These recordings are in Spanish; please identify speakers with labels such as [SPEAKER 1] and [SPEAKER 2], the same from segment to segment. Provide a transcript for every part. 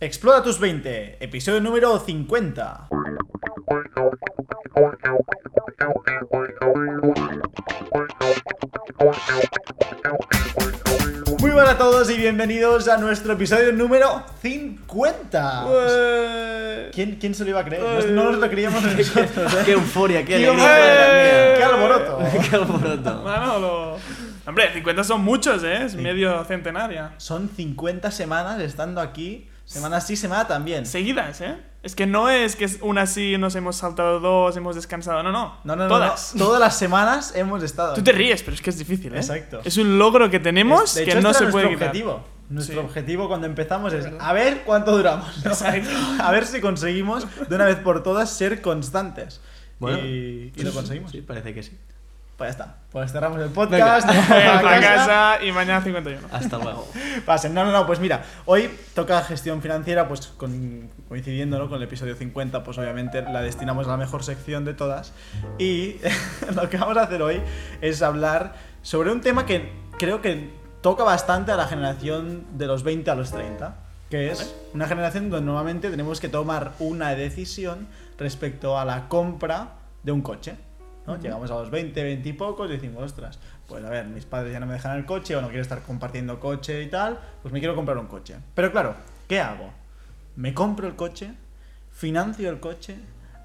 [SPEAKER 1] Explora tus 20, episodio número 50. Muy buenas a todos y bienvenidos a nuestro episodio número 50. ¿Quién, quién se lo iba a creer? No, no nos lo creíamos nosotros. ¿eh?
[SPEAKER 2] Qué euforia, qué alegría.
[SPEAKER 1] qué alboroto.
[SPEAKER 2] Qué alboroto.
[SPEAKER 3] Bueno, lo- Hombre, 50 son muchos, ¿eh? Es medio centenaria.
[SPEAKER 1] Son 50 semanas estando aquí, semana sí, semana también.
[SPEAKER 3] Seguidas, ¿eh? Es que no es que es una sí, nos hemos saltado dos, hemos descansado. No, no.
[SPEAKER 1] No, no, no,
[SPEAKER 3] Todas.
[SPEAKER 1] no. Todas las semanas hemos estado.
[SPEAKER 3] Tú te ríes, pero es que es difícil, ¿eh?
[SPEAKER 1] Exacto.
[SPEAKER 3] Es un logro que tenemos
[SPEAKER 1] de
[SPEAKER 3] que
[SPEAKER 1] hecho,
[SPEAKER 3] no
[SPEAKER 1] este
[SPEAKER 3] se puede
[SPEAKER 1] nuestro
[SPEAKER 3] quitar.
[SPEAKER 1] objetivo. Nuestro
[SPEAKER 3] Sí.
[SPEAKER 1] objetivo cuando empezamos es a ver cuánto duramos. ¿no?
[SPEAKER 3] Exacto.
[SPEAKER 1] A ver si conseguimos de una vez por todas ser constantes.
[SPEAKER 2] Bueno,
[SPEAKER 1] y, y lo conseguimos.
[SPEAKER 2] Sí, parece que sí.
[SPEAKER 1] Pues ya está. Pues cerramos el podcast. nos vamos
[SPEAKER 3] Eh,
[SPEAKER 1] a
[SPEAKER 3] para
[SPEAKER 1] casa.
[SPEAKER 3] casa y mañana 51.
[SPEAKER 2] Hasta luego.
[SPEAKER 1] Pasen. No, no, no, pues mira, hoy toca gestión financiera, pues con- coincidiendo ¿no? con el episodio 50, pues obviamente la destinamos a la mejor sección de todas. Y lo que vamos a hacer hoy es hablar sobre un tema que creo que toca bastante a la generación de los 20 a los 30, que es una generación donde normalmente tenemos que tomar una decisión respecto a la compra de un coche. ¿No? Llegamos a los 20, 20 y pocos y decimos, ostras, pues a ver, mis padres ya no me dejan el coche o no quiero estar compartiendo coche y tal, pues me quiero comprar un coche. Pero claro, ¿qué hago? ¿Me compro el coche? ¿Financio el coche?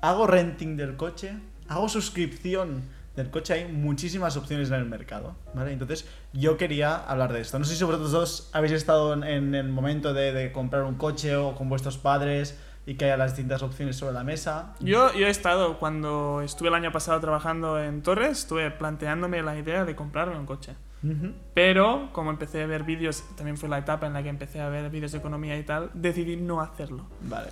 [SPEAKER 1] ¿Hago renting del coche? ¿Hago suscripción del coche? Hay muchísimas opciones en el mercado, ¿vale? Entonces yo quería hablar de esto. No sé si vosotros dos habéis estado en, en el momento de, de comprar un coche o con vuestros padres y que haya las distintas opciones sobre la mesa.
[SPEAKER 3] Yo, yo he estado, cuando estuve el año pasado trabajando en Torres, estuve planteándome la idea de comprarme un coche.
[SPEAKER 1] Ujú.
[SPEAKER 3] Pero, como empecé a ver vídeos, también fue la etapa en la que empecé a ver vídeos de economía y tal, decidí no hacerlo.
[SPEAKER 1] Vale.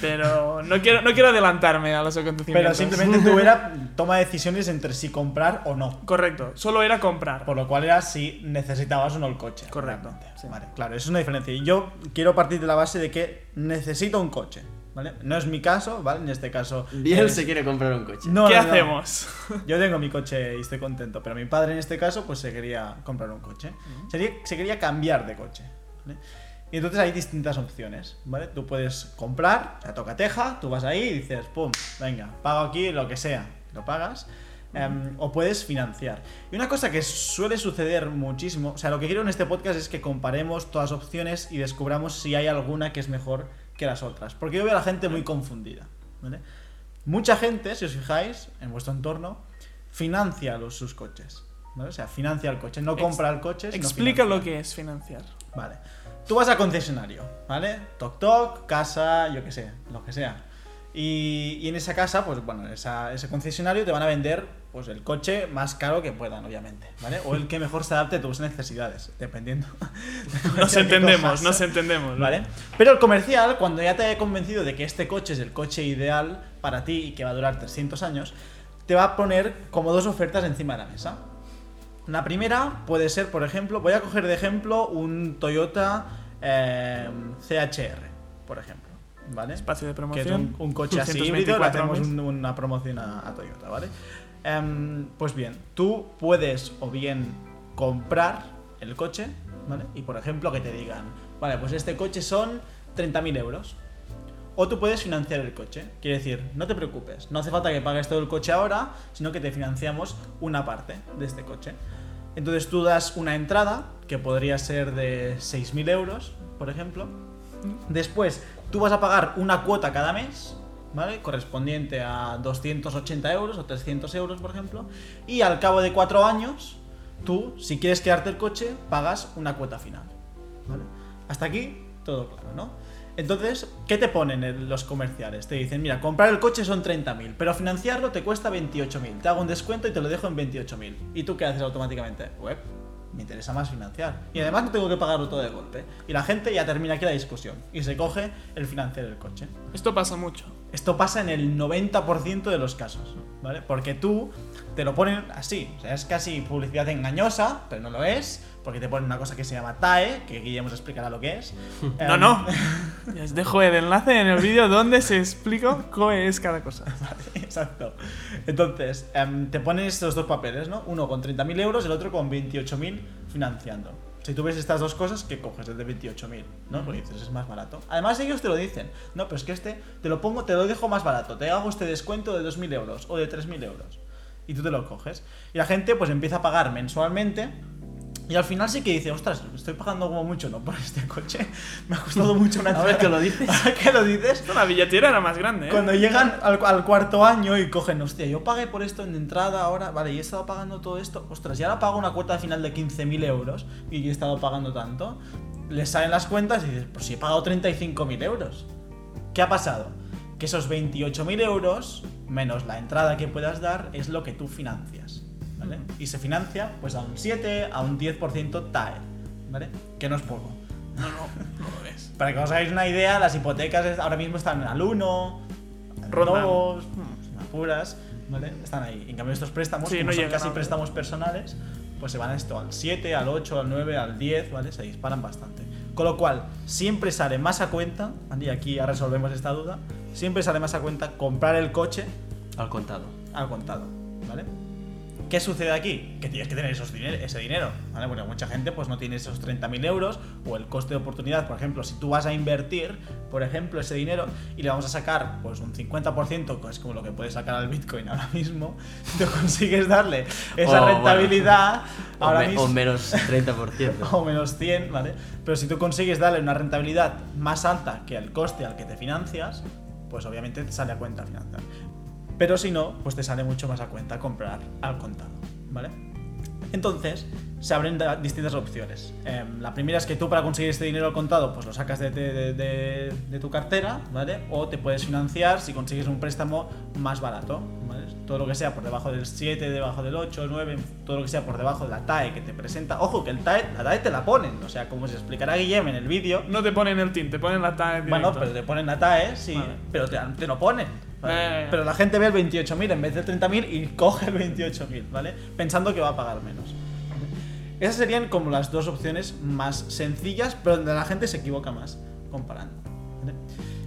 [SPEAKER 3] Pero no quiero, no quiero adelantarme a los
[SPEAKER 1] Pero
[SPEAKER 3] acontecimientos.
[SPEAKER 1] simplemente tú era toma decisiones entre si comprar o no.
[SPEAKER 3] Correcto, solo era comprar.
[SPEAKER 1] Por lo cual era si necesitabas o no el coche.
[SPEAKER 3] Correcto, sí.
[SPEAKER 1] Vale, claro, eso es una diferencia. Y yo quiero partir de la base de que necesito un coche. ¿Vale? No es mi caso, ¿vale? En este caso.
[SPEAKER 2] Biel
[SPEAKER 1] es-
[SPEAKER 2] se quiere comprar un coche.
[SPEAKER 1] No,
[SPEAKER 3] ¿Qué
[SPEAKER 1] no, no.
[SPEAKER 3] hacemos?
[SPEAKER 1] Yo tengo mi coche y estoy contento, pero mi padre en este caso pues se quería comprar un coche. Sería- se quería cambiar de coche. ¿vale? Y entonces hay distintas opciones, ¿vale? Tú puedes comprar, o sea, toca teja, tú vas ahí y dices, pum, venga, pago aquí lo que sea, lo pagas. em, o puedes financiar. Y una cosa que suele suceder muchísimo, o sea, lo que quiero en este podcast es que comparemos todas las opciones y descubramos si hay alguna que es mejor que las otras. Porque yo veo a la gente muy confundida, ¿vale? Mucha gente, si os fijáis, en vuestro entorno, financia los, sus coches. ¿vale? O sea, financia el coche, no compra el coche.
[SPEAKER 3] Explica lo que es financiar.
[SPEAKER 1] Vale. Tú vas al concesionario, ¿vale? Toc toc, casa, yo qué sé, lo que sea. Y, y en esa casa, pues bueno, en esa- ese concesionario te van a vender pues el coche más caro que puedan, obviamente, ¿vale? O el que mejor se adapte a tus necesidades, dependiendo. de
[SPEAKER 3] Nos entendemos, nos entendemos.
[SPEAKER 1] ¿Vale? Pero el comercial, cuando ya te he convencido de que este coche es el coche ideal para ti y que va a durar 300 años, te va a poner como dos ofertas encima de la mesa. La primera puede ser, por ejemplo, voy a coger de ejemplo un Toyota eh, CHR, por ejemplo. ¿Vale?
[SPEAKER 3] Espacio de
[SPEAKER 1] que es
[SPEAKER 3] promoción.
[SPEAKER 1] un, un coche así híbrido, le
[SPEAKER 3] 224
[SPEAKER 1] hacemos un- una promoción a, a Toyota, ¿vale? Em, pues bien, tú puedes o bien comprar el coche, ¿vale? Y por ejemplo que te digan, vale, pues este coche son 30.000 euros. O tú puedes financiar el coche. Quiere decir, no te preocupes, no hace falta que pagues todo el coche ahora, sino que te financiamos una parte de este coche. Entonces tú das una entrada, que podría ser de 6.000 euros, por ejemplo. Después, tú vas a pagar una cuota cada mes, ¿vale? Correspondiente a 280 euros o 300 euros, por ejemplo. Y al cabo de cuatro años, tú, si quieres quedarte el coche, pagas una cuota final, ¿vale? Hasta aquí, todo claro, ¿no? Entonces, ¿qué te ponen en los comerciales? Te dicen, mira, comprar el coche son 30.000, pero financiarlo te cuesta 28.000. Te hago un descuento y te lo dejo en 28.000. ¿Y tú qué haces automáticamente? Web, me interesa más financiar. Y además no tengo que pagarlo todo de golpe. Y la gente ya termina aquí la discusión. Y se coge el financiar el coche.
[SPEAKER 3] Esto pasa mucho.
[SPEAKER 1] Esto pasa en el 90% de los casos, ¿vale? Porque tú te lo ponen así, o sea, es casi publicidad engañosa, pero no lo es, porque te ponen una cosa que se llama TAE, que aquí ya hemos explicado lo que es.
[SPEAKER 3] No,
[SPEAKER 1] Em,
[SPEAKER 3] no. Ya os dejo el enlace en el vídeo donde se explica cómo es cada cosa.
[SPEAKER 1] Exacto. Entonces, em, te ponen estos dos papeles, ¿no? Uno con 30.000 euros, el otro con 28.000 financiando. Si tú ves estas dos cosas, ¿qué coges? El de 28.000, ¿no? Porque dices, es más barato. Además, ellos te lo dicen. No, pero es que este te lo pongo, te lo dejo más barato. Te hago este descuento de 2.000 euros o de 3.000 euros. Y tú te lo coges. Y la gente, pues empieza a pagar mensualmente. Y al final sí que dice, ostras, estoy pagando como mucho, ¿no? Por este coche. Me ha costado mucho una
[SPEAKER 2] Ahora
[SPEAKER 1] entrada".
[SPEAKER 2] que lo dices.
[SPEAKER 1] Ahora que lo dices.
[SPEAKER 3] La billetera era más grande, ¿eh?
[SPEAKER 1] Cuando llegan al, al cuarto año y cogen, hostia, yo pagué por esto en entrada ahora, vale, y he estado pagando todo esto, ostras, y ahora pago una cuota final de 15.000 euros y he estado pagando tanto, les salen las cuentas y dices, pues si he pagado 35.000 euros. ¿Qué ha pasado? Que esos 28.000 euros, menos la entrada que puedas dar, es lo que tú financias, ¿vale? Y se financia pues a un 7, a un 10% TAE, ¿vale? Que no es poco.
[SPEAKER 3] No, no, no lo ves.
[SPEAKER 1] Para que os hagáis una idea, las hipotecas es- ahora mismo están al 1, al
[SPEAKER 3] Rondan.
[SPEAKER 1] 2, sin apuras, ¿vale? Están ahí. En cambio, estos préstamos,
[SPEAKER 3] Sí,
[SPEAKER 1] como
[SPEAKER 3] no
[SPEAKER 1] son casi préstamos personales, pues se van a esto al 7, al 8, al 9, al 10, ¿vale? Se disparan bastante. Con lo cual, siempre sale más a cuenta, y aquí ya resolvemos esta duda, siempre sale más a cuenta comprar el coche
[SPEAKER 2] Al contado.
[SPEAKER 1] al contado, ¿vale? ¿Qué sucede aquí? Que tienes que tener esos diner- ese dinero, ¿vale? Porque mucha gente pues no tiene esos 30.000 euros o el coste de oportunidad, por ejemplo, si tú vas a invertir, por ejemplo, ese dinero y le vamos a sacar pues un 50%, que es como lo que puedes sacar al Bitcoin ahora mismo, si tú consigues darle esa
[SPEAKER 2] O, bueno,
[SPEAKER 1] rentabilidad
[SPEAKER 2] O,
[SPEAKER 1] ahora
[SPEAKER 2] me-
[SPEAKER 1] mismo
[SPEAKER 2] o menos 30%.
[SPEAKER 1] o menos 100, ¿vale? Pero si tú consigues darle una rentabilidad más alta que el coste al que te financias, pues obviamente te sale a cuenta financiar. Pero si no, pues te sale mucho más a cuenta comprar al contado, ¿vale? Entonces, se abren distintas opciones. Em, la primera es que tú para conseguir este dinero al contado, pues lo sacas de, de- de- de tu cartera, ¿vale? O te puedes financiar si consigues un préstamo más barato, ¿vale? Todo lo que sea por debajo del 7, debajo del 8, 9, todo lo que sea por debajo de la TAE que te presenta. Ojo, que el TAE, la TAE te la ponen, o sea, como se explicará Guillem en el vídeo.
[SPEAKER 3] No te ponen el tint, te ponen la TAE
[SPEAKER 1] Bueno, pero te ponen la TAE, sí,
[SPEAKER 3] Vale.
[SPEAKER 1] pero te, te lo ponen. ¿Vale? Pero la gente ve el 28.000 en vez del 30.000 y coge el 28.000, ¿vale? Pensando que va a pagar menos. Esas serían como las dos opciones más sencillas, pero donde la gente se equivoca más comparando.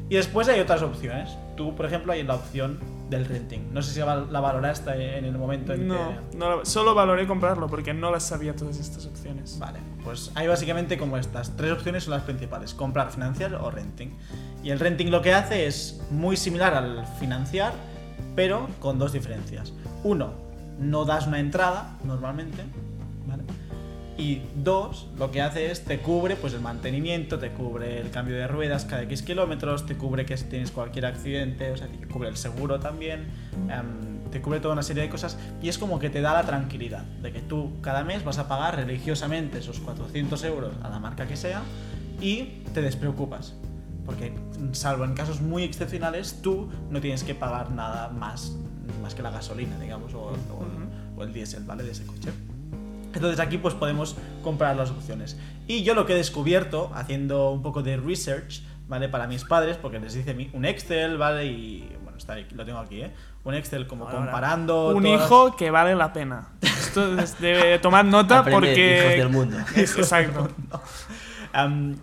[SPEAKER 1] Y después hay otras opciones. Tú, por ejemplo, hay la opción del renting. No sé si la valoraste en el momento en
[SPEAKER 3] No,
[SPEAKER 1] que...
[SPEAKER 3] no lo- solo valoré comprarlo porque no las sabía todas estas opciones.
[SPEAKER 1] Vale, pues hay básicamente como estas. Tres opciones son las principales: comprar, financiar o renting. Y el renting lo que hace es muy similar al financiar, pero con dos diferencias. Uno, no das una entrada normalmente. Y dos, lo que hace es te cubre pues el mantenimiento, te cubre el cambio de ruedas cada X kilómetros, te cubre que si tienes cualquier accidente, o sea, te cubre el seguro también, em, te cubre toda una serie de cosas y es como que te da la tranquilidad de que tú cada mes vas a pagar religiosamente esos 400 euros a la marca que sea y te despreocupas. Porque, salvo en casos muy excepcionales, tú no tienes que pagar nada más, más que la gasolina, digamos, o, o- o el diésel, ¿vale? De ese coche. Entonces aquí pues podemos comprar las opciones. Y yo lo que he descubierto haciendo un poco de research, ¿vale? Para mis padres, porque les hice un Excel, ¿vale? Y bueno, está ahí, lo tengo aquí, ¿eh? Un Excel como
[SPEAKER 3] Ahora,
[SPEAKER 1] comparando...
[SPEAKER 3] Un
[SPEAKER 1] todas-
[SPEAKER 3] hijo que vale la pena. Esto es- debe tomar nota
[SPEAKER 2] Aprende,
[SPEAKER 3] porque.
[SPEAKER 2] hijos del mundo.
[SPEAKER 3] Exacto.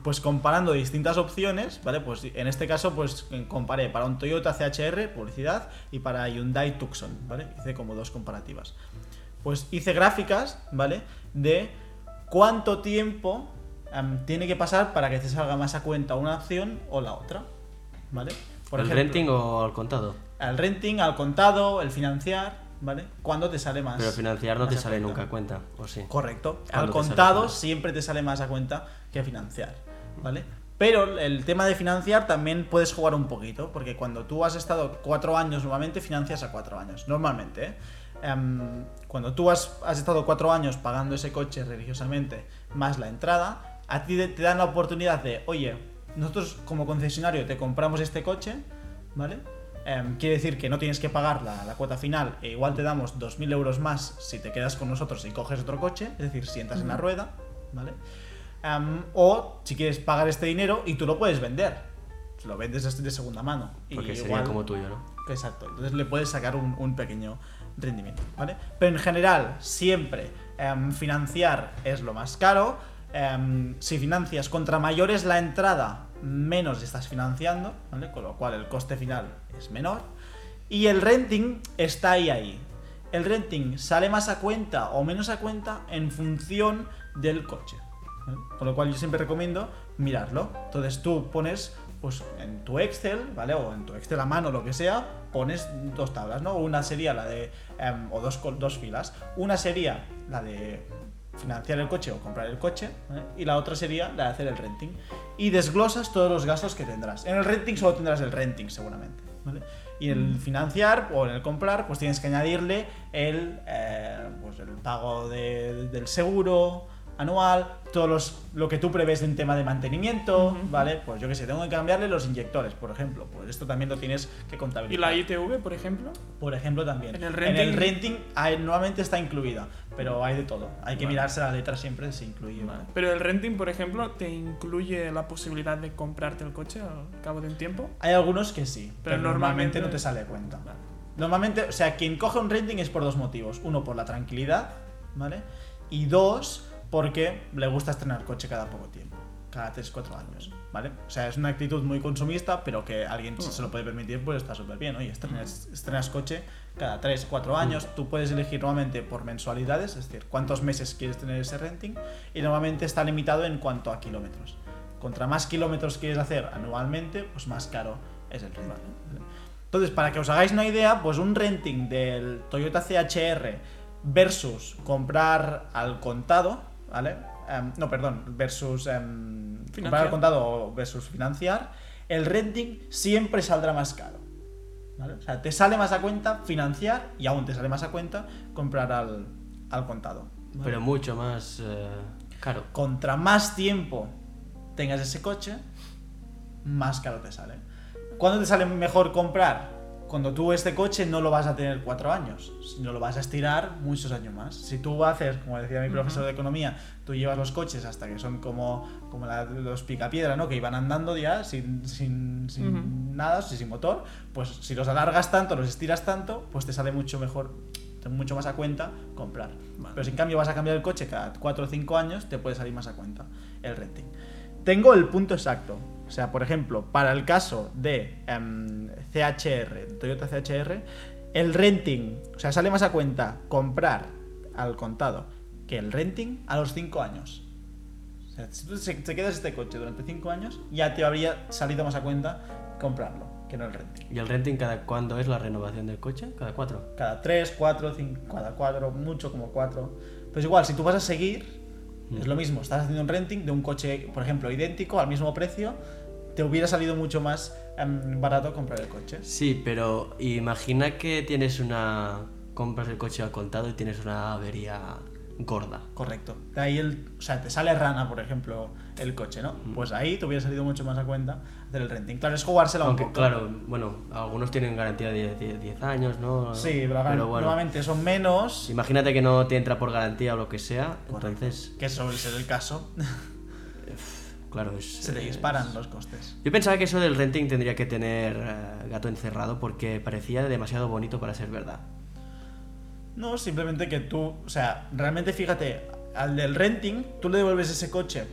[SPEAKER 1] Pues comparando distintas opciones, ¿vale? Pues en este caso, pues comparé para un Toyota CHR, publicidad, y para Hyundai Tucson, ¿vale? Hice como dos comparativas. Pues hice gráficas, ¿vale? De cuánto tiempo am, tiene que pasar para que te salga más a cuenta una opción o la otra, ¿vale? Por
[SPEAKER 2] ¿El
[SPEAKER 1] ejemplo,
[SPEAKER 2] renting o al contado?
[SPEAKER 1] Al renting, al contado, el financiar, ¿vale? ¿Cuándo te sale más?
[SPEAKER 2] Pero financiar no te sale
[SPEAKER 1] cuenta?
[SPEAKER 2] nunca a cuenta, ¿o sí?
[SPEAKER 1] Correcto.
[SPEAKER 2] ¿Cuándo
[SPEAKER 1] Al contado siempre te sale más a cuenta que financiar, ¿vale? Pero el tema de financiar también puedes jugar un poquito, porque cuando tú has estado cuatro años, normalmente financias a cuatro años, normalmente, ¿eh? Em, cuando tú has, has estado cuatro años pagando ese coche religiosamente más la entrada, a ti te dan la oportunidad de, oye, nosotros como concesionario te compramos este coche, ¿vale? Em, quiere decir que no tienes que pagar la, la cuota final e igual te damos 2.000 euros más si te quedas con nosotros y coges otro coche, es decir, si entras en la rueda, ¿vale? Em, o si quieres pagar este dinero y tú lo puedes vender, lo vendes de- segunda mano. y
[SPEAKER 2] Porque sería
[SPEAKER 1] igual-
[SPEAKER 2] como tuyo, ¿no?
[SPEAKER 1] Exacto, entonces le puedes sacar un, un pequeño rendimiento, ¿vale? Pero en general, siempre em, financiar es lo más caro. em, si financias contra mayor es la entrada, menos estás financiando, ¿vale? Con lo cual el coste final es menor. Y el renting está ahí ahí. El renting sale más a cuenta o menos a cuenta en función del coche. Con lo cual yo siempre recomiendo mirarlo. Entonces tú pones pues en tu Excel, ¿vale? O en tu Excel a mano, lo que sea, pones dos tablas, ¿no? Una sería la de, em, o dos, dos filas. Una sería la de financiar el coche o comprar el coche, ¿vale? y la otra sería la de hacer el renting. Y desglosas todos los gastos que tendrás. En el renting solo tendrás el renting, seguramente, ¿vale? Y en el financiar o en el comprar, pues tienes que añadirle el, eh, pues el pago de- del seguro anual, todos los, lo que tú prevés en tema de mantenimiento,
[SPEAKER 3] Ujú.
[SPEAKER 1] ¿vale? Pues yo que sé, tengo que cambiarle los inyectores, por ejemplo. Pues esto también lo tienes que
[SPEAKER 3] ¿Y
[SPEAKER 1] contabilizar.
[SPEAKER 3] la ITV, por ejemplo?
[SPEAKER 1] Por ejemplo, también.
[SPEAKER 3] En el
[SPEAKER 1] En el
[SPEAKER 3] renting-
[SPEAKER 1] renting hay- normalmente está incluida, pero hay de todo. Hay que
[SPEAKER 3] Vale.
[SPEAKER 1] mirarse la letra siempre si incluye. ¿vale?
[SPEAKER 3] Pero el renting, por ejemplo, te incluye la posibilidad de comprarte el coche al cabo de un tiempo.
[SPEAKER 1] Hay algunos que sí, pero,
[SPEAKER 3] Pero
[SPEAKER 1] normalmente
[SPEAKER 3] normalmente-
[SPEAKER 1] no te sale a cuenta.
[SPEAKER 3] Vale.
[SPEAKER 1] Normalmente, o sea, quien coge un renting es por dos motivos. Uno, por la tranquilidad, ¿vale? Y dos, porque le gusta estrenar coche cada poco tiempo. Cada 3-4 años, ¿vale? O sea, es una actitud muy consumista, pero que alguien si se lo puede permitir, pues está súper bien. Oye, estrenas, estrenas coche cada 3-4 años. Tú puedes elegir normalmente por mensualidades, es decir, cuántos meses quieres tener ese renting. Y normalmente está limitado en cuanto a kilómetros. Contra más kilómetros quieres hacer anualmente, pues más caro es el renting. ¿vale? Entonces, para que os hagáis una idea, pues un renting del Toyota CHR versus comprar al contado, ¿vale? Em, no, perdón, versus em, comprar al contado versus financiar, el renting siempre saldrá más caro. ¿vale? O sea, te sale más a cuenta financiar y aún te sale más a cuenta comprar al, al contado. ¿vale?
[SPEAKER 2] Pero mucho más eh, caro.
[SPEAKER 1] contra más tiempo tengas ese coche, más caro te sale. ¿Cuándo te sale mejor comprar? Cuando tú este coche no lo vas a tener cuatro años, sino lo vas a estirar muchos años más. Si tú haces, como decía mi profesor de economía, tú llevas los coches hasta que son como, como la- los picapiedra, ¿no? Que iban andando ya sin, sin, sin nada, sin motor, pues si los alargas tanto, los estiras tanto, pues te sale mucho mejor, mucho más a cuenta comprar.
[SPEAKER 3] Vale.
[SPEAKER 1] Pero si en cambio vas a cambiar el coche cada 4 o 5 años, te puede salir más a cuenta el renting. Tengo el punto exacto. O sea, por ejemplo, para el caso de em, CHR, Toyota CHR, el renting, o sea, sale más a cuenta comprar al contado que el renting a los 5 años. O sea, si tú te quedas este coche durante 5 años, ya te habría salido más a cuenta comprarlo que no el renting.
[SPEAKER 2] ¿Y el renting cada cuándo es la renovación del coche? ¿Cada cuatro?
[SPEAKER 1] Cada 3, 4, 5, cada 4, mucho como 4. Pues igual, si tú vas a seguir,
[SPEAKER 2] Mm.
[SPEAKER 1] es lo mismo. Estás haciendo un renting de un coche, por ejemplo, idéntico, al mismo precio, te hubiera salido mucho más em, barato comprar el coche.
[SPEAKER 2] Sí, pero imagina que tienes una. compras el coche al contado y tienes una avería gorda.
[SPEAKER 1] Correcto. De ahí el, o sea, te sale rana, por ejemplo, el coche, ¿no?
[SPEAKER 2] Mm.
[SPEAKER 1] Pues ahí te hubiera salido mucho más a cuenta hacer el renting. Claro, es jugársela un
[SPEAKER 2] Aunque,
[SPEAKER 1] poco.
[SPEAKER 2] claro, bueno, algunos tienen garantía de 10 10 años, ¿no?
[SPEAKER 1] Sí, pero,
[SPEAKER 2] bueno.
[SPEAKER 1] normalmente son menos.
[SPEAKER 2] Imagínate que no te entra por garantía o lo que sea,
[SPEAKER 1] Correcto.
[SPEAKER 2] entonces,
[SPEAKER 1] Que suele ser el caso.
[SPEAKER 2] claro, es.
[SPEAKER 1] Se te
[SPEAKER 2] es-
[SPEAKER 1] disparan los costes.
[SPEAKER 2] Yo pensaba que eso del renting tendría que tener eh, gato encerrado porque parecía demasiado bonito para ser verdad.
[SPEAKER 1] No, simplemente que tú, o sea, realmente fíjate, al del renting, tú le devuelves ese coche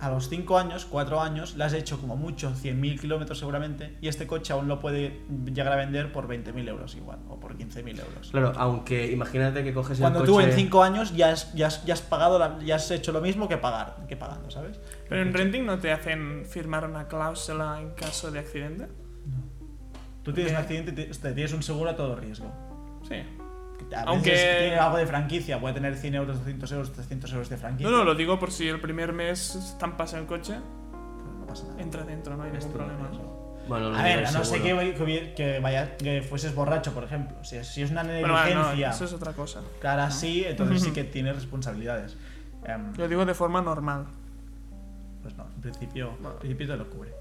[SPEAKER 1] a los 5 años, 4 años, le has hecho como mucho 100.000 kilómetros seguramente, y este coche aún lo puede llegar a vender por 20.000 euros igual, o por 15.000 euros.
[SPEAKER 2] Claro, aunque imagínate que coges
[SPEAKER 1] Cuando
[SPEAKER 2] el
[SPEAKER 1] tú
[SPEAKER 2] coche...
[SPEAKER 1] en 5 años ya has, ya, has, ya has pagado, la- ya has hecho lo mismo que pagar, que pagando, ¿sabes?
[SPEAKER 3] Pero en renting no te hacen firmar una cláusula en caso de accidente.
[SPEAKER 1] Tú tienes un accidente, te- te tienes un seguro a todo riesgo.
[SPEAKER 3] Sí.
[SPEAKER 1] A
[SPEAKER 3] Aunque-
[SPEAKER 1] veces tiene algo de franquicia, puede tener 100 euros, 200 euros, 300 euros de franquicia.
[SPEAKER 3] No, no, lo digo por si el primer mes estampas el coche,
[SPEAKER 1] no pasa nada.
[SPEAKER 3] entra dentro, no hay ningún problema.
[SPEAKER 2] Bueno, lo
[SPEAKER 1] A ver, a no sé
[SPEAKER 2] seguro.
[SPEAKER 1] que, que, que vaya, que fueses borracho, por ejemplo. Si es, si es una
[SPEAKER 3] Bueno, ah, no,
[SPEAKER 1] negligencia
[SPEAKER 3] eso es otra cosa.
[SPEAKER 1] clara sí, entonces sí que tienes responsabilidades. Em,
[SPEAKER 3] Lo digo de forma normal.
[SPEAKER 1] pues no, en principio,
[SPEAKER 3] No.
[SPEAKER 1] en principio te lo cubre.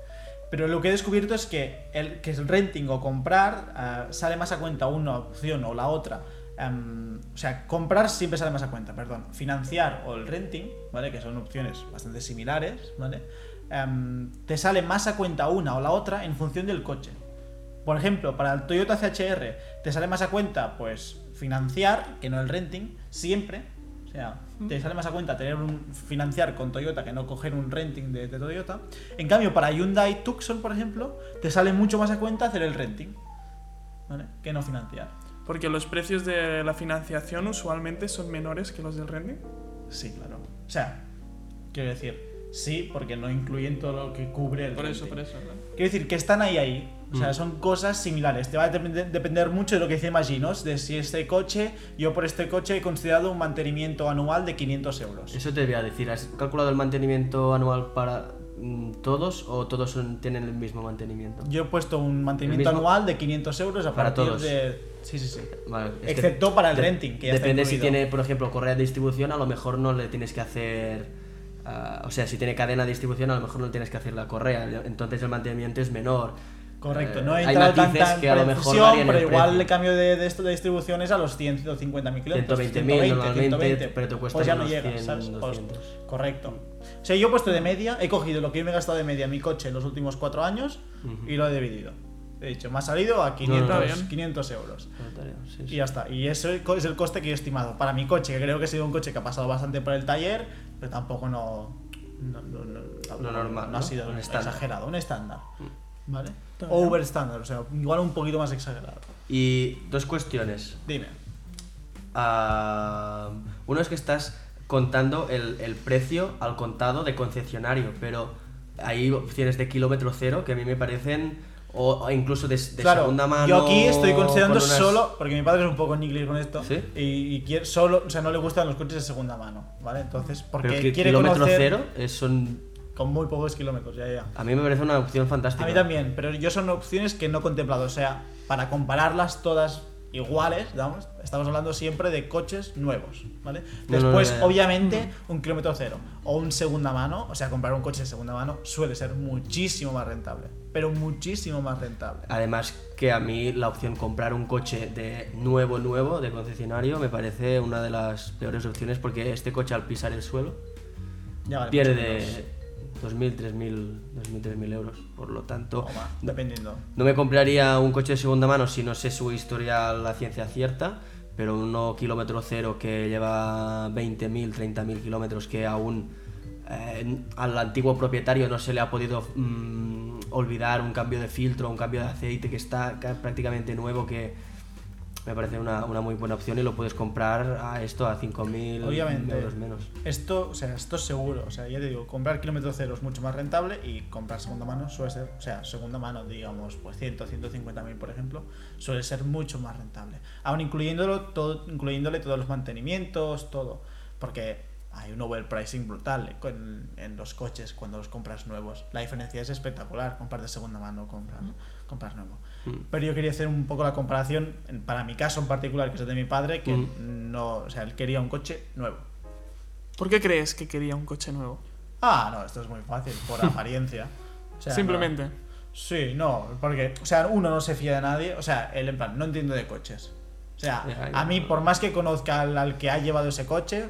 [SPEAKER 1] Pero lo que he descubierto es que el, que el renting o comprar ah, sale más a cuenta una opción o la otra. Em, o sea, comprar siempre sale más a cuenta, perdón. Financiar o el renting, ¿vale? Que son opciones bastante similares, ¿vale? Em, te sale más a cuenta una o la otra en función del coche. Por ejemplo, para el Toyota CHR te sale más a cuenta, pues, financiar que no el renting, siempre. O sea, te sale más a cuenta tener un financiar con Toyota que no coger un renting de, de Toyota. En cambio, para Hyundai Tucson, por ejemplo, te sale mucho más a cuenta hacer el renting, ¿vale? Que no financiar.
[SPEAKER 3] Porque los precios de la financiación usualmente son menores que los del renting.
[SPEAKER 1] Sí, claro. O sea, Quiero decir, sí, porque no incluyen todo lo que cubre el
[SPEAKER 3] Por eso,
[SPEAKER 1] renting.
[SPEAKER 3] por eso.
[SPEAKER 1] Quiero decir que están ahí ahí. O sea,
[SPEAKER 2] Mm.
[SPEAKER 1] son cosas similares. Te va a depende- depender mucho de lo que dice Maginos, de si este coche, yo por este coche he considerado un mantenimiento anual de 500 euros.
[SPEAKER 2] Eso te voy a decir, ¿has calculado el mantenimiento anual para mm, todos o todos son- tienen el mismo mantenimiento?
[SPEAKER 1] Yo he puesto un mantenimiento anual de 500 euros a
[SPEAKER 2] Para
[SPEAKER 1] partir
[SPEAKER 2] todos.
[SPEAKER 1] de... Sí, sí, sí.
[SPEAKER 2] Vale,
[SPEAKER 1] Excepto para el
[SPEAKER 2] de-
[SPEAKER 1] renting, que ya está
[SPEAKER 2] Depende si
[SPEAKER 1] incluido.
[SPEAKER 2] tiene, por ejemplo, correa de distribución, a lo mejor no le tienes que hacer... ah, o sea, si tiene cadena de distribución, a lo mejor no le tienes que hacer la correa, entonces el mantenimiento es menor.
[SPEAKER 1] Correcto,
[SPEAKER 2] Eh,
[SPEAKER 1] no he
[SPEAKER 2] hay
[SPEAKER 1] entrado tanta en
[SPEAKER 2] que a lo mejor
[SPEAKER 1] pero igual el cambio de, de esto de distribución es a los 150.000 kilómetros.
[SPEAKER 2] 120.000 normalmente, pero te cuesta
[SPEAKER 1] pues ya no llega,
[SPEAKER 2] 100,
[SPEAKER 1] ¿sabes? Pues,
[SPEAKER 2] 200.
[SPEAKER 1] correcto. O sea, yo he puesto de media, he cogido lo que yo me he gastado de media en mi coche en los últimos cuatro años
[SPEAKER 2] Ujú.
[SPEAKER 1] y lo he dividido. He dicho, me ha salido a 500,
[SPEAKER 3] no, está bien.
[SPEAKER 1] 500 euros.
[SPEAKER 2] Sí,
[SPEAKER 1] Y ya está. Y eso es el coste que yo he estimado. Para mi coche, que creo que ha sido un coche que ha pasado bastante por el taller, pero tampoco no. No,
[SPEAKER 2] normal,
[SPEAKER 1] no
[SPEAKER 2] ¿no?
[SPEAKER 1] ha sido
[SPEAKER 2] Un estándar. Mm.
[SPEAKER 1] exagerado, un estándar. ¿Vale?
[SPEAKER 3] Está bien.
[SPEAKER 1] Over estándar, o sea, igual un poquito más exagerado.
[SPEAKER 2] Y dos cuestiones.
[SPEAKER 1] Dime.
[SPEAKER 2] Ah, uno es que estás contando el, el precio al contado de concesionario, pero hay opciones de kilómetro cero que a mí me parecen, o, o incluso de, de
[SPEAKER 1] claro,
[SPEAKER 2] segunda mano.
[SPEAKER 1] yo aquí estoy considerando
[SPEAKER 2] con unas-
[SPEAKER 1] solo, porque mi padre es un poco niggly con esto,
[SPEAKER 2] ¿Sí?
[SPEAKER 1] y, y quiere solo, o sea, no le gustan los coches de segunda mano, ¿vale? Entonces, porque
[SPEAKER 2] Pero que
[SPEAKER 1] quiere
[SPEAKER 2] kilómetro
[SPEAKER 1] conocer
[SPEAKER 2] cero son,
[SPEAKER 1] con muy pocos kilómetros, ya, ya.
[SPEAKER 2] a mí me parece una opción fantástica.
[SPEAKER 1] A mí también, pero yo son opciones que no he contemplado. O sea, para compararlas todas iguales, vamos, estamos hablando siempre de coches nuevos, ¿vale?
[SPEAKER 2] No, no,
[SPEAKER 1] Después,
[SPEAKER 2] no, no.
[SPEAKER 1] obviamente, un kilómetro cero o un segunda mano, o sea, comprar un coche de segunda mano suele ser muchísimo más rentable, pero muchísimo más rentable.
[SPEAKER 2] Además que a mí la opción comprar un coche de nuevo, nuevo, de concesionario, me parece una de las peores opciones porque este coche al pisar el suelo
[SPEAKER 1] Ya vale
[SPEAKER 2] pierde
[SPEAKER 1] menos.
[SPEAKER 2] 2.000, 3.000, 2.000, 3.000 euros. Por lo tanto,
[SPEAKER 1] dependiendo.
[SPEAKER 2] no me compraría un coche de segunda mano si no sé su historial la ciencia cierta, pero uno kilómetro cero que lleva 20.000, 30.000 kilómetros que aún eh, al antiguo propietario no se le ha podido mm, olvidar un cambio de filtro, un cambio de aceite que está ca- prácticamente nuevo que me parece una, una muy buena opción y lo puedes comprar a esto a 5.000
[SPEAKER 1] Obviamente.
[SPEAKER 2] euros menos.
[SPEAKER 1] Esto, o sea, esto es seguro. O sea, ya te digo, comprar kilómetro cero es mucho más rentable y comprar segunda mano suele ser, o sea, segunda mano, digamos, pues 100, 150 mil, por ejemplo, suele ser mucho más rentable. Aún incluyéndolo todo, incluyéndole todos los mantenimientos, todo. Porque hay un overpricing brutal con- en los coches cuando los compras nuevos. La diferencia es espectacular, comprar de segunda mano, comprar, comprar nuevo.
[SPEAKER 2] Mm.
[SPEAKER 1] Pero yo quería hacer un poco la comparación, en- para mi caso en particular, que es el de mi padre, que
[SPEAKER 2] Mm.
[SPEAKER 1] no, o sea, él quería un coche nuevo.
[SPEAKER 3] ¿Por qué crees que quería un coche nuevo?
[SPEAKER 1] Ah, no, esto es muy fácil, por apariencia. O sea,
[SPEAKER 3] Simplemente.
[SPEAKER 1] no. Sí, no, porque, o sea, uno no se fía de nadie, o sea, él en plan, no entiendo de coches. O sea,
[SPEAKER 2] Ya,
[SPEAKER 1] a mí, por más que conozca al, al que ha llevado ese coche,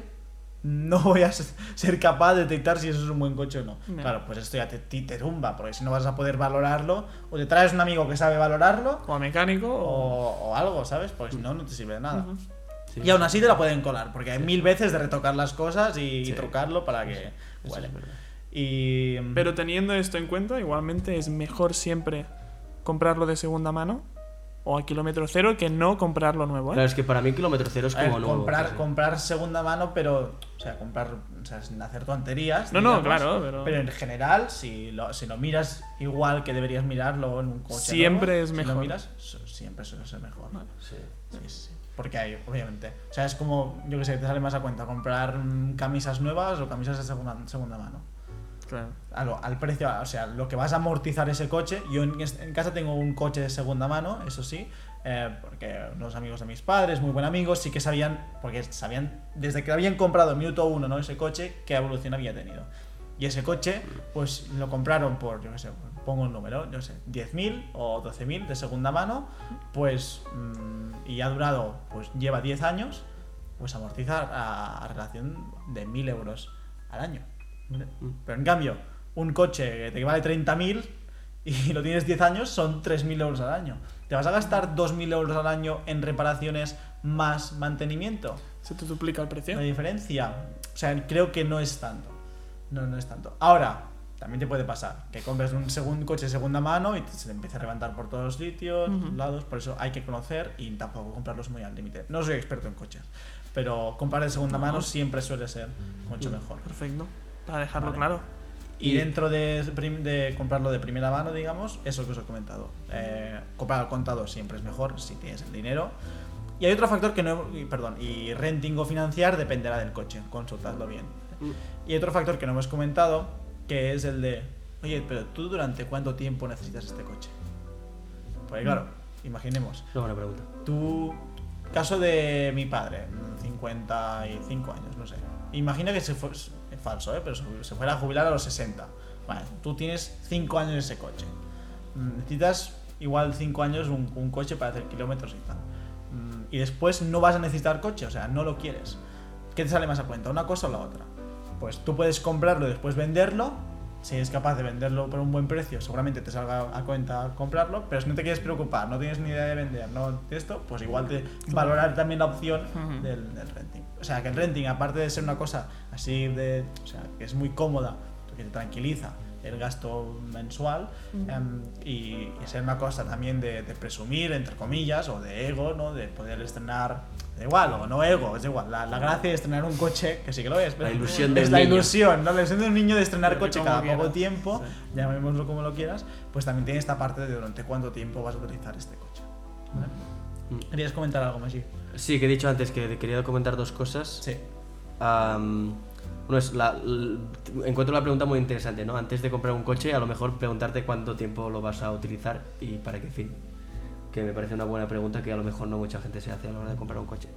[SPEAKER 1] no voy a ser capaz de detectar si eso es un buen coche o no. Claro, pues esto ya te, te tumba, porque si no vas a poder valorarlo, o te traes un amigo que sabe valorarlo,
[SPEAKER 3] O a mecánico o...
[SPEAKER 1] o, algo, ¿sabes? Porque si no, no te sirve de nada.
[SPEAKER 2] Sí,
[SPEAKER 1] Y aún así te la pueden colar, porque hay mil veces de retocar las cosas y,
[SPEAKER 2] Sí.
[SPEAKER 1] trucarlo para que huele. Y.
[SPEAKER 3] Pero teniendo esto en cuenta, igualmente es mejor siempre comprarlo de segunda mano o a kilómetro cero que no comprarlo nuevo, ¿eh?
[SPEAKER 2] Claro, es que para mí kilómetro cero es
[SPEAKER 1] ver,
[SPEAKER 2] como nuevo.
[SPEAKER 1] comprar, comprar segunda mano, pero. O sea, comprar. O sea, sin hacer tonterías.
[SPEAKER 3] No, no, claro, pero-
[SPEAKER 1] en general, si lo, si lo miras igual que deberías mirarlo en un coche.
[SPEAKER 3] Siempre
[SPEAKER 1] nuevo,
[SPEAKER 3] es
[SPEAKER 1] si
[SPEAKER 3] mejor.
[SPEAKER 1] lo miras, siempre suele ser mejor.
[SPEAKER 2] Sí.
[SPEAKER 1] Sí, sí, sí. Porque hay, obviamente. O sea, es como, yo que sé, te sale más a cuenta comprar mm, camisas nuevas o camisas de segunda, segunda mano. Al precio, o sea, lo que vas a amortizar ese coche. Yo en, casa tengo un coche de segunda mano, eso sí, eh, porque unos amigos de mis padres, muy buenos amigos, sí que sabían, porque sabían, desde que habían comprado en minuto uno, ¿no? Ese coche, qué evolución había tenido. Y ese coche, pues lo compraron por, yo qué sé, pongo un número, yo sé, 10.000 o 12.000 de segunda mano, pues, mm, y ha durado, pues lleva 10 años, pues amortiza a, a relación de 1.000 euros al año. ¿Vale? Pero en cambio, un coche que te vale 30.000 y lo tienes 10 años, son 3.000 euros al año. ¿Te vas a gastar 2.000 euros al año en reparaciones más mantenimiento?
[SPEAKER 3] Se te duplica el precio.
[SPEAKER 1] La diferencia, o sea, creo que no es tanto. No, no es tanto. Ahora, también te puede pasar que compres un segundo coche de segunda mano y se te empieza a levantar por todos los sitios,
[SPEAKER 3] Ujú.
[SPEAKER 1] lados. Por eso hay que conocer y tampoco comprarlos muy al límite. No soy experto en coches, pero comprar de segunda
[SPEAKER 3] No.
[SPEAKER 1] mano siempre suele ser mucho mejor.
[SPEAKER 3] Perfecto. Para dejarlo
[SPEAKER 1] Vale.
[SPEAKER 3] claro.
[SPEAKER 1] Y
[SPEAKER 2] Y-
[SPEAKER 1] dentro de, de comprarlo de primera mano, digamos, eso que os he comentado. Eh, comprar al contado siempre es mejor si tienes el dinero. Y hay otro factor que no. Perdón, y renting o financiar dependerá del coche, consultadlo bien. Y otro factor que no hemos comentado, que es el de. Oye, pero tú durante cuánto tiempo necesitas este coche? Porque claro, imaginemos.
[SPEAKER 2] Es una pregunta.
[SPEAKER 1] Tú, caso de mi padre, 55 años, no sé. Imagina que se fue, es falso, ¿eh? pero se, fuera a jubilar a los 60. Vale, tú tienes 5 años en ese coche. Mm, Necesitas igual 5 años un, un coche para hacer kilómetros y tal. Mm, Y después no vas a necesitar coche, o sea, no lo quieres. ¿Qué te sale más a cuenta, una cosa o la otra? Pues tú puedes comprarlo y después venderlo. Si eres capaz de venderlo por un buen precio, seguramente te salga a cuenta comprarlo. Pero si no te quieres preocupar, no tienes ni idea de vender, no de esto, pues igual te valorar también la opción del renting. O sea, que el renting, aparte de ser una cosa así de. O sea, que es muy cómoda, que te tranquiliza el gasto mensual em, y, y ser una cosa también de, de presumir, entre comillas, o de ego, ¿no? De poder estrenar, da igual, o no ego, es igual. La, la gracia de estrenar un coche, que sí que lo es, pero
[SPEAKER 2] La ilusión
[SPEAKER 1] es
[SPEAKER 2] del
[SPEAKER 1] la
[SPEAKER 2] niño.
[SPEAKER 1] ilusión, ¿no? La ilusión de un niño de estrenar
[SPEAKER 3] Pero
[SPEAKER 1] coche cada
[SPEAKER 3] quieras.
[SPEAKER 1] poco tiempo,
[SPEAKER 3] Sí.
[SPEAKER 1] llamémoslo como lo quieras, pues también tiene esta parte de durante cuánto tiempo vas a utilizar este coche. ¿vale?
[SPEAKER 2] Mm.
[SPEAKER 1] ¿Querías comentar algo más? Sí.
[SPEAKER 2] Que he dicho antes que quería comentar dos cosas.
[SPEAKER 1] Sí.
[SPEAKER 2] Am, uno es la, encuentro la pregunta muy interesante, ¿no? Antes de comprar un coche, a lo mejor preguntarte cuánto tiempo lo vas a utilizar y para qué fin. Que me parece una buena pregunta que a lo mejor no mucha gente se hace a la hora de comprar un coche.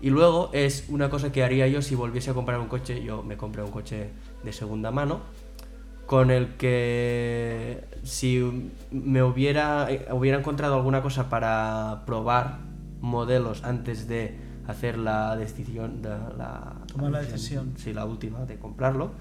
[SPEAKER 2] Y luego es una cosa que haría yo si volviese a comprar un coche, yo me compré un coche de segunda mano, con el que si me hubiera, eh, hubiera encontrado alguna cosa para probar modelos antes de hacer la decisión, de la,
[SPEAKER 1] Tomar la decisión.
[SPEAKER 2] sí, la última de comprarlo,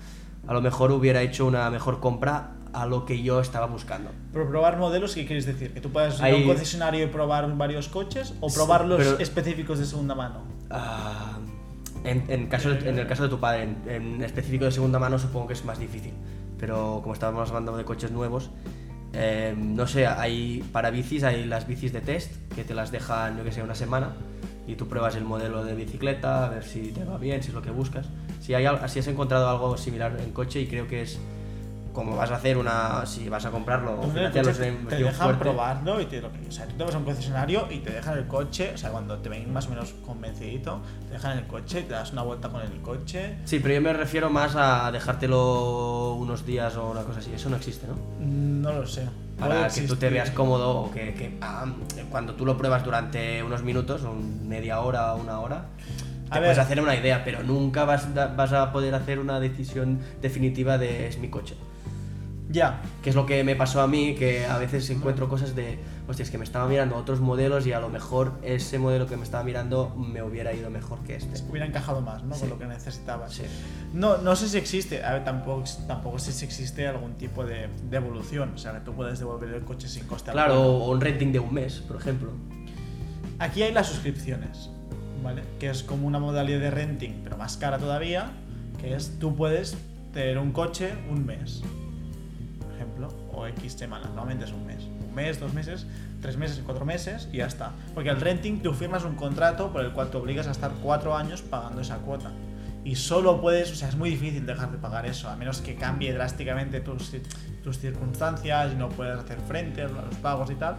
[SPEAKER 2] a lo mejor hubiera hecho una mejor compra a lo que yo estaba buscando.
[SPEAKER 1] Pero probar modelos, ¿qué quieres decir? ¿Que tú puedas ir a
[SPEAKER 2] Hay-
[SPEAKER 1] un concesionario y probar varios coches? ¿O
[SPEAKER 2] Sí,
[SPEAKER 1] probar los
[SPEAKER 2] pero-
[SPEAKER 1] específicos de segunda mano?
[SPEAKER 2] Ah, en, en caso de- en el caso de tu padre, en, en específico de segunda mano, supongo que es más difícil. Pero como estábamos hablando de coches nuevos, eh, no sé, hay para bicis, hay las bicis de test que te las dejan, yo que sé, una semana y tú pruebas el modelo de bicicleta, a ver si te va bien, si es lo que buscas. Si, hay, si has encontrado algo similar en coche y creo que es como vas a hacer una, si vas a comprarlo o financiarlo,
[SPEAKER 1] te, te dejan
[SPEAKER 2] fuerte.
[SPEAKER 1] probarlo y te, lo o sea, tú te vas a un concesionario y te dejan el coche, o sea, cuando te ven más o menos convencidito, te dejan el coche y te das una vuelta con el coche.
[SPEAKER 2] Sí, pero yo me refiero más a dejártelo unos días o una cosa así. Eso no existe, ¿no?
[SPEAKER 1] Mm, No lo sé. Puede
[SPEAKER 2] Para que tú te veas cómodo o que, que, ah, cuando tú lo pruebas durante unos minutos, o media hora o una hora, te
[SPEAKER 1] A
[SPEAKER 2] puedes
[SPEAKER 1] ver.
[SPEAKER 2] hacer una idea, pero nunca vas a poder hacer una decisión definitiva de es mi coche.
[SPEAKER 1] Ya,
[SPEAKER 2] Que es lo que me pasó a mí, que a veces encuentro cosas de, hostia, es que me estaba mirando otros modelos y a lo mejor ese modelo que me estaba mirando me hubiera ido mejor que este.
[SPEAKER 1] hubiera encajado más, ¿no?
[SPEAKER 2] Sí.
[SPEAKER 1] Con lo que necesitabas.
[SPEAKER 2] Sí.
[SPEAKER 1] No, no sé si existe, a ver, tampoco, tampoco sé si existe algún tipo de, de evolución, o sea, que tú puedes devolver el coche sin coste
[SPEAKER 2] Claro,
[SPEAKER 1] alguno.
[SPEAKER 2] o un renting de un mes, por ejemplo.
[SPEAKER 1] Aquí hay las suscripciones, ¿vale? Que es como una modalidad de renting, pero más cara todavía, que es tú puedes tener un coche un mes, ejemplo, o X semanas, normalmente es un mes. Un mes, dos meses, tres meses, cuatro meses y ya está. Porque el renting tú firmas un contrato por el cual te obligas a estar cuatro años pagando esa cuota. Y solo puedes, o sea, es muy difícil dejar de pagar eso, a menos que cambie drásticamente tus, tus circunstancias y no puedas hacer frente a los pagos y tal.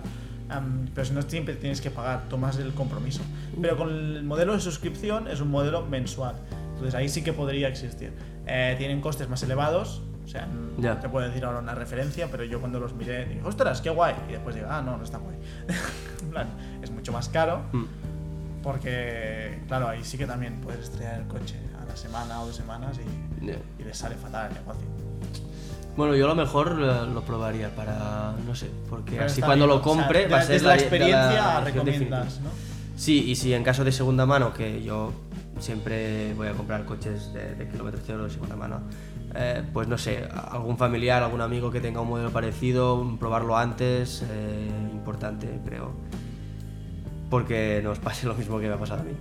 [SPEAKER 1] Am, pero si no, siempre tienes que pagar, tomas el compromiso. Pero con el modelo de suscripción es un modelo mensual. Entonces ahí sí que podría existir. Eh, tienen costes más elevados. O sea, te puedo decir ahora una referencia, pero yo cuando los miré dije, ostras, qué guay. Y después digo, ah, no, no está guay. en plan, es mucho más caro
[SPEAKER 2] Mm.
[SPEAKER 1] porque, claro, ahí sí que también puedes estrellar el coche a la semana o dos semanas y,
[SPEAKER 2] Ya.
[SPEAKER 1] y les sale fatal el negocio.
[SPEAKER 2] Bueno, yo a lo mejor lo, lo probaría para, no sé, porque
[SPEAKER 1] Pero
[SPEAKER 2] así cuando
[SPEAKER 1] bien,
[SPEAKER 2] lo
[SPEAKER 1] o sea,
[SPEAKER 2] compre va a ser
[SPEAKER 1] la
[SPEAKER 2] de
[SPEAKER 1] experiencia
[SPEAKER 2] decisión
[SPEAKER 1] recomiendas. ¿no?
[SPEAKER 2] Sí, y si en caso de segunda mano, que yo siempre voy a comprar coches de, de kilómetro cero de segunda mano, eh, pues no sé, algún familiar, algún amigo que tenga un modelo parecido, probarlo antes, eh, importante, creo, porque nos pase lo mismo que me ha pasado a mí.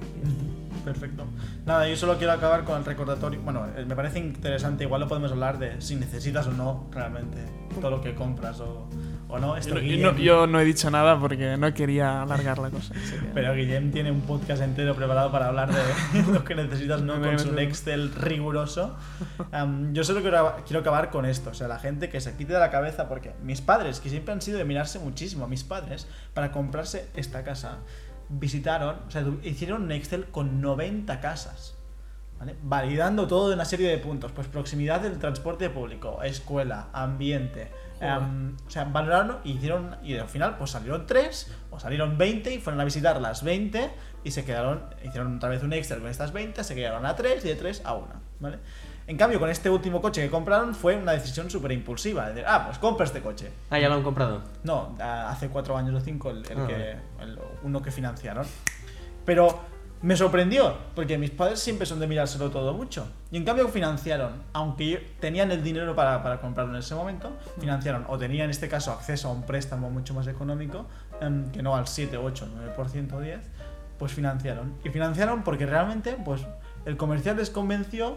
[SPEAKER 1] Perfecto. Nada, yo solo quiero acabar con el recordatorio. Bueno, eh, me parece interesante, igual lo podemos hablar de si necesitas o no realmente todo lo que compras o, ¿O no? Esto
[SPEAKER 3] Yo, no-
[SPEAKER 1] Guillem-
[SPEAKER 3] yo no he dicho nada porque no quería alargar la cosa. que-
[SPEAKER 1] Pero Guillem tiene un podcast entero preparado para hablar de lo que necesitas, ¿no?
[SPEAKER 3] No,
[SPEAKER 1] Con
[SPEAKER 3] no,
[SPEAKER 1] su
[SPEAKER 3] no.
[SPEAKER 1] Excel riguroso. Am, yo solo quiero, quiero acabar con esto. O sea, la gente que se quite de la cabeza, porque mis padres, que siempre han sido de mirarse muchísimo, mis padres, para comprarse esta casa, visitaron, o sea, hicieron un Excel con 90 casas. ¿vale? Validando todo de una serie de puntos. Pues proximidad del transporte público, escuela, ambiente. Am, o sea, valoraron y hicieron. Y al final, pues salieron 3 o salieron 20 y fueron a visitar las 20 y se quedaron. Hicieron otra vez un Excel con estas 20, se quedaron a 3 y de 3 a 1. ¿Vale? En cambio, con este último coche que compraron fue una decisión súper impulsiva. De decir, ah, pues compra este coche.
[SPEAKER 2] Ah, ya lo han comprado.
[SPEAKER 1] No, hace cuatro años o cinco, el, el
[SPEAKER 2] Ah,
[SPEAKER 1] que, el- uno que financiaron. Pero me sorprendió, porque mis padres siempre son de mirárselo todo mucho. Y en cambio financiaron, aunque tenían el dinero para, para comprarlo en ese momento, financiaron, o tenían en este caso acceso a un préstamo mucho más económico, em, que no al 7, 8, 9% o 10, pues financiaron. Y financiaron porque realmente, pues, el comercial les convenció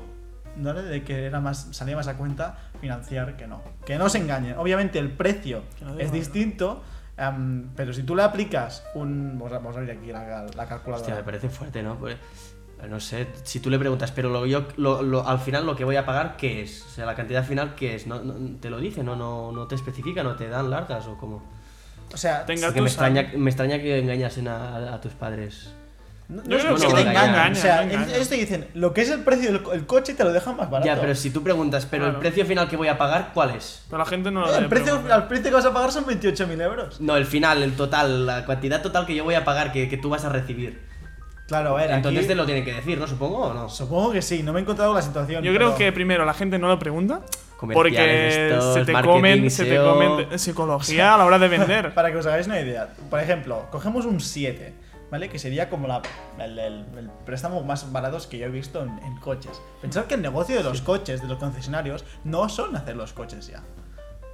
[SPEAKER 1] ¿vale? de que era más, salía más a cuenta financiar que no. Que no se engañen. Obviamente el precio
[SPEAKER 3] no
[SPEAKER 1] es distinto, em, pero si tú le aplicas un... Vamos a, vamos a abrir aquí la, la calculadora.
[SPEAKER 2] Hostia, me parece fuerte, ¿no? Pues, no sé, si tú le preguntas, pero lo, yo, lo, lo- al final lo que voy a pagar, ¿qué es? O sea, la cantidad final, ¿qué es? No, no- ¿Te lo dice? ¿No, no, no te especifica? ¿No te dan largas o cómo?
[SPEAKER 1] O sea,
[SPEAKER 3] Tenga
[SPEAKER 2] Porque me extraña, me extraña que engañasen a, a tus padres.
[SPEAKER 1] No, no es
[SPEAKER 3] creo
[SPEAKER 1] que te
[SPEAKER 2] no
[SPEAKER 1] engañan. o sea,
[SPEAKER 3] no
[SPEAKER 1] ellos te dicen, lo que es el precio del co- el coche te lo dejan más barato.
[SPEAKER 2] Ya, pero si tú preguntas, pero el
[SPEAKER 3] Claro.
[SPEAKER 2] precio final que voy a pagar, ¿cuál es?
[SPEAKER 3] Pero la gente no lo
[SPEAKER 1] el
[SPEAKER 3] debe
[SPEAKER 1] precio, el precio que vas a pagar son 28.000 euros.
[SPEAKER 2] No, el final, el total, la cantidad total que yo voy a pagar, que, que tú vas a recibir.
[SPEAKER 1] Claro, a ver,
[SPEAKER 2] Entonces
[SPEAKER 1] aquí-
[SPEAKER 2] te lo tienen que decir, ¿no? Supongo o no.
[SPEAKER 1] Supongo que sí, no me he encontrado la situación.
[SPEAKER 3] Yo creo
[SPEAKER 1] pero-
[SPEAKER 3] que primero la gente no lo pregunta porque
[SPEAKER 2] estos,
[SPEAKER 3] se te comen, se te
[SPEAKER 2] SEO.
[SPEAKER 3] comen psicología a la hora de vender.
[SPEAKER 1] Para que os hagáis una idea, por ejemplo, cogemos un 7, ¿vale? Que sería como la, el, el- el préstamo más barato que yo he visto en, en coches. Pensad que el negocio de los coches, de los concesionarios, no son hacer los coches ya.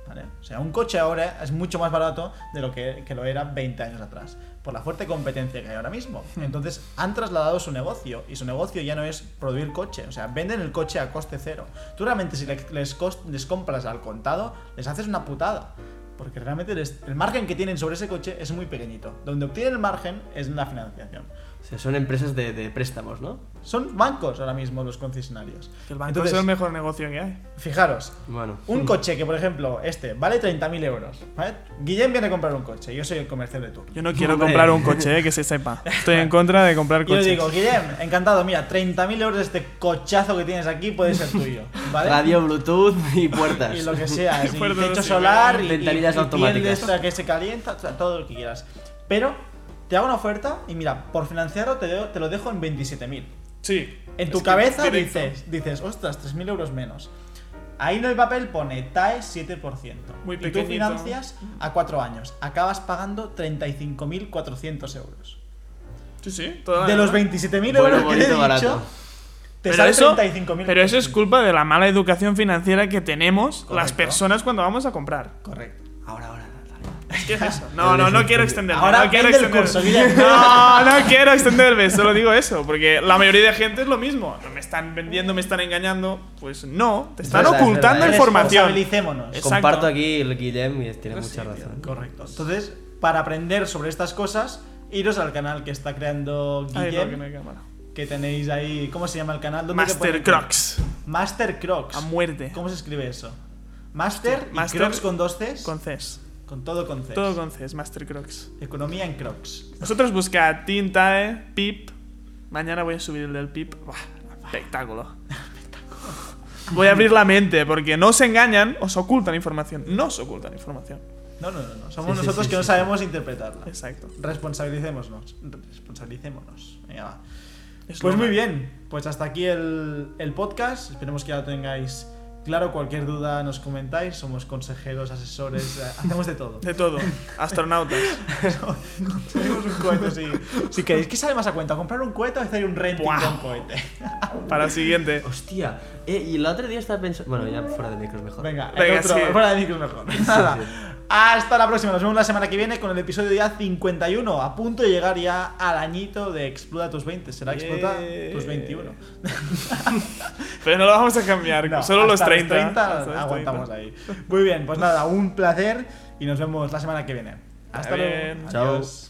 [SPEAKER 1] ¿Vale? O sea, un coche ahora es mucho más barato de lo que, que lo era 20 años atrás, por la fuerte competencia que hay ahora mismo. Entonces, han trasladado su negocio, y su negocio ya no es producir coche, o sea, venden el coche a coste cero. Tú realmente si le- les, cos- les compras al contado, les haces una putada. Porque realmente el margen que tienen sobre ese coche es muy pequeñito. Donde obtienen el margen es en la financiación.
[SPEAKER 2] O sea, son empresas de, de préstamos, ¿no?
[SPEAKER 1] Son bancos ahora mismo los concesionarios.
[SPEAKER 3] Que el banco
[SPEAKER 1] Entonces,
[SPEAKER 3] es el mejor negocio que hay.
[SPEAKER 1] Fijaros,
[SPEAKER 2] Bueno.
[SPEAKER 1] un coche que, por ejemplo, este, vale 30.000 euros. ¿vale? Guillem viene a comprar un coche, yo soy el comercial de turno.
[SPEAKER 3] Yo no quiero
[SPEAKER 2] Hombre.
[SPEAKER 3] comprar un coche, eh, que se sepa. Estoy en contra de comprar
[SPEAKER 1] Y yo
[SPEAKER 3] coches.
[SPEAKER 1] digo, Guillem, encantado, mira, 30.000 euros de este cochazo que tienes aquí puede ser tuyo. ¿vale?
[SPEAKER 2] Radio, Bluetooth y puertas.
[SPEAKER 1] Y lo que sea, y techo solar, y, y,
[SPEAKER 2] Ventanillas
[SPEAKER 1] y piel de
[SPEAKER 2] automáticas.
[SPEAKER 1] esta que se calienta, todo lo que quieras. Pero te hago una oferta y mira, por financiarlo te, de- te lo dejo en 27.000.
[SPEAKER 3] Sí.
[SPEAKER 1] En tu cabeza dices, dices, ostras, 3.000 euros menos. Ahí en el papel pone TAE 7%.
[SPEAKER 3] Muy
[SPEAKER 1] y tú financias a 4 años. Acabas pagando 35.400 euros.
[SPEAKER 3] Sí, sí. toda
[SPEAKER 1] De los
[SPEAKER 3] verdad.
[SPEAKER 1] 27.000
[SPEAKER 2] Bueno,
[SPEAKER 1] euros que te he dicho,
[SPEAKER 2] barato.
[SPEAKER 1] te
[SPEAKER 3] Pero
[SPEAKER 1] sale
[SPEAKER 3] eso,
[SPEAKER 1] 35.000.
[SPEAKER 3] pero eso es culpa de la mala educación financiera que tenemos las personas cuando vamos a comprar.
[SPEAKER 1] Correcto.
[SPEAKER 2] Ahora, ahora.
[SPEAKER 3] ¿Qué es eso? No, no, no quiero extenderme.
[SPEAKER 1] Ahora
[SPEAKER 3] no quiero
[SPEAKER 1] curso.
[SPEAKER 3] No, no quiero extenderme, solo digo eso, porque la mayoría de gente es lo mismo. No me están vendiendo, me están engañando. Pues no, te están
[SPEAKER 2] verdad, es
[SPEAKER 3] ocultando
[SPEAKER 2] verdad.
[SPEAKER 3] información.
[SPEAKER 2] Comparto aquí el Guillem y tiene
[SPEAKER 3] Pues
[SPEAKER 2] mucha
[SPEAKER 3] sí,
[SPEAKER 2] razón.
[SPEAKER 1] Correcto. Entonces, para aprender sobre estas cosas, iros al canal que está creando
[SPEAKER 3] Ay, no,
[SPEAKER 1] Guillem,
[SPEAKER 3] que no hay cámara.
[SPEAKER 1] que tenéis ahí, ¿cómo se llama el canal? ¿Dónde te
[SPEAKER 3] Master Crocs.
[SPEAKER 1] Master Crocs.
[SPEAKER 3] A muerte.
[SPEAKER 1] ¿Cómo se escribe eso? Master, y
[SPEAKER 3] Master
[SPEAKER 1] Crocs con dos Cs.
[SPEAKER 3] Con Cs.
[SPEAKER 1] Con todo con.
[SPEAKER 3] Todo con Master Crocs.
[SPEAKER 1] Economía en Crocs.
[SPEAKER 3] Vosotros buscad Tintae, Pip. Mañana voy a subir el del Pip. Buah, espectáculo. Voy a abrir la mente porque no os engañan, os ocultan información. No os ocultan información.
[SPEAKER 1] No, no, no, no. Somos
[SPEAKER 2] Sí,
[SPEAKER 1] nosotros
[SPEAKER 2] sí,
[SPEAKER 1] que no sabemos interpretarla.
[SPEAKER 3] Exacto.
[SPEAKER 1] Responsabilicémonos. Responsabilicémonos. Venga, va.
[SPEAKER 3] Es
[SPEAKER 1] Pues muy bien, pues hasta aquí el, el podcast. Esperemos que ya lo tengáis claro. Cualquier duda nos comentáis. Somos consejeros, asesores, eh, hacemos de todo.
[SPEAKER 3] De todo. Astronautas.
[SPEAKER 1] Tenemos un cohete, sí. Si queréis que sale más a cuenta, comprar un cohete o hacer un renting
[SPEAKER 3] Buah.
[SPEAKER 1] un cohete.
[SPEAKER 3] Para el siguiente.
[SPEAKER 2] Hostia, eh, y el otro día estaba pensando. Bueno, ya fuera de micros mejor.
[SPEAKER 1] Venga, el
[SPEAKER 3] Venga,
[SPEAKER 1] otro,
[SPEAKER 3] sí.
[SPEAKER 1] fuera de micros mejor. Nada. Hasta la próxima, nos vemos la semana que viene con el episodio ya 51, a punto de llegar ya al añito de Explota tus 20. Será Explota
[SPEAKER 3] Yeah.
[SPEAKER 1] tus 21.
[SPEAKER 3] Pero no lo vamos a cambiar,
[SPEAKER 1] No,
[SPEAKER 3] solo los
[SPEAKER 1] hasta
[SPEAKER 3] 30. hasta los
[SPEAKER 1] aguantamos
[SPEAKER 3] 30.
[SPEAKER 1] ahí. Muy bien, pues nada, un placer y nos vemos la semana que viene. Hasta
[SPEAKER 3] Está
[SPEAKER 1] luego.
[SPEAKER 3] bien.
[SPEAKER 2] Chao.
[SPEAKER 1] Adiós.